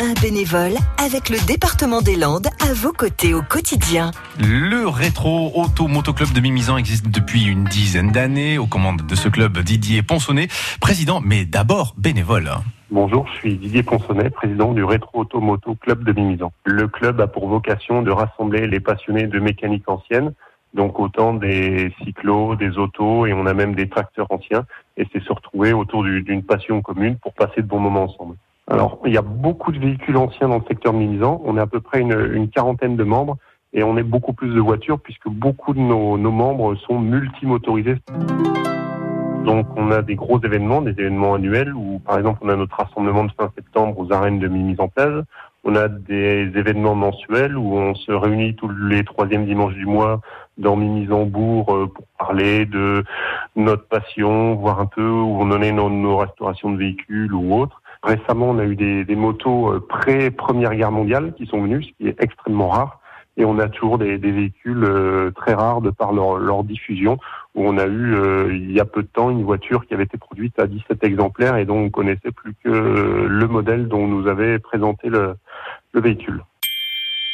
un bénévole avec le département des Landes à vos côtés au quotidien. Le rétro auto motoclub de Mimizan existe depuis une dizaine d'années. Aux commandes de ce club, Didier Ponsonnet, président, mais d'abord bénévole. Bonjour, je suis Didier Ponsonnet, président du Rétro Auto Moto Club de Mimizan. Le club a pour vocation de rassembler les passionnés de mécanique ancienne, donc autant des cyclos, des autos et on a même des tracteurs anciens et c'est se retrouver autour d'une passion commune pour passer de bons moments ensemble. Alors, il y a beaucoup de véhicules anciens dans le secteur Mimizan. On est à peu près une, une, quarantaine de membres et on est beaucoup plus de voitures puisque beaucoup de nos, nos membres sont multimotorisés. Donc on a des gros événements, des événements annuels où par exemple on a notre rassemblement de fin septembre aux arènes de Mimi en place. On a des événements mensuels où on se réunit tous les troisièmes dimanches du mois dans Mimizambourg pour parler de notre passion, voir un peu où on en est dans nos restaurations de véhicules ou autres. Récemment, on a eu des, des motos pré-première guerre mondiale qui sont venues, ce qui est extrêmement rare et on a toujours des, des véhicules euh, très rares de par leur, leur, diffusion, où on a eu euh, il y a peu de temps une voiture qui avait été produite à 17 exemplaires et dont on connaissait plus que le modèle dont nous avait présenté le, le véhicule.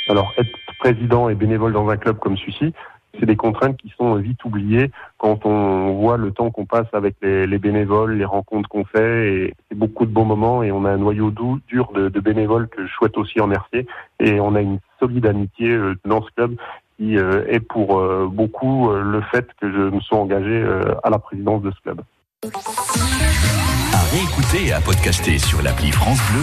Alors être président et bénévole dans un club comme celui-ci, c'est des contraintes qui sont vite oubliées quand on voit le temps qu'on passe avec les, les, bénévoles, les rencontres qu'on fait, et c'est beaucoup de bons moments. Et on a un noyau doux, dur de, de, bénévoles que je souhaite aussi remercier. Et on a une solide amitié dans ce club qui est pour beaucoup le fait que je me sois engagé à la présidence de ce club. À réécouter et à podcaster sur l'appli France Bleu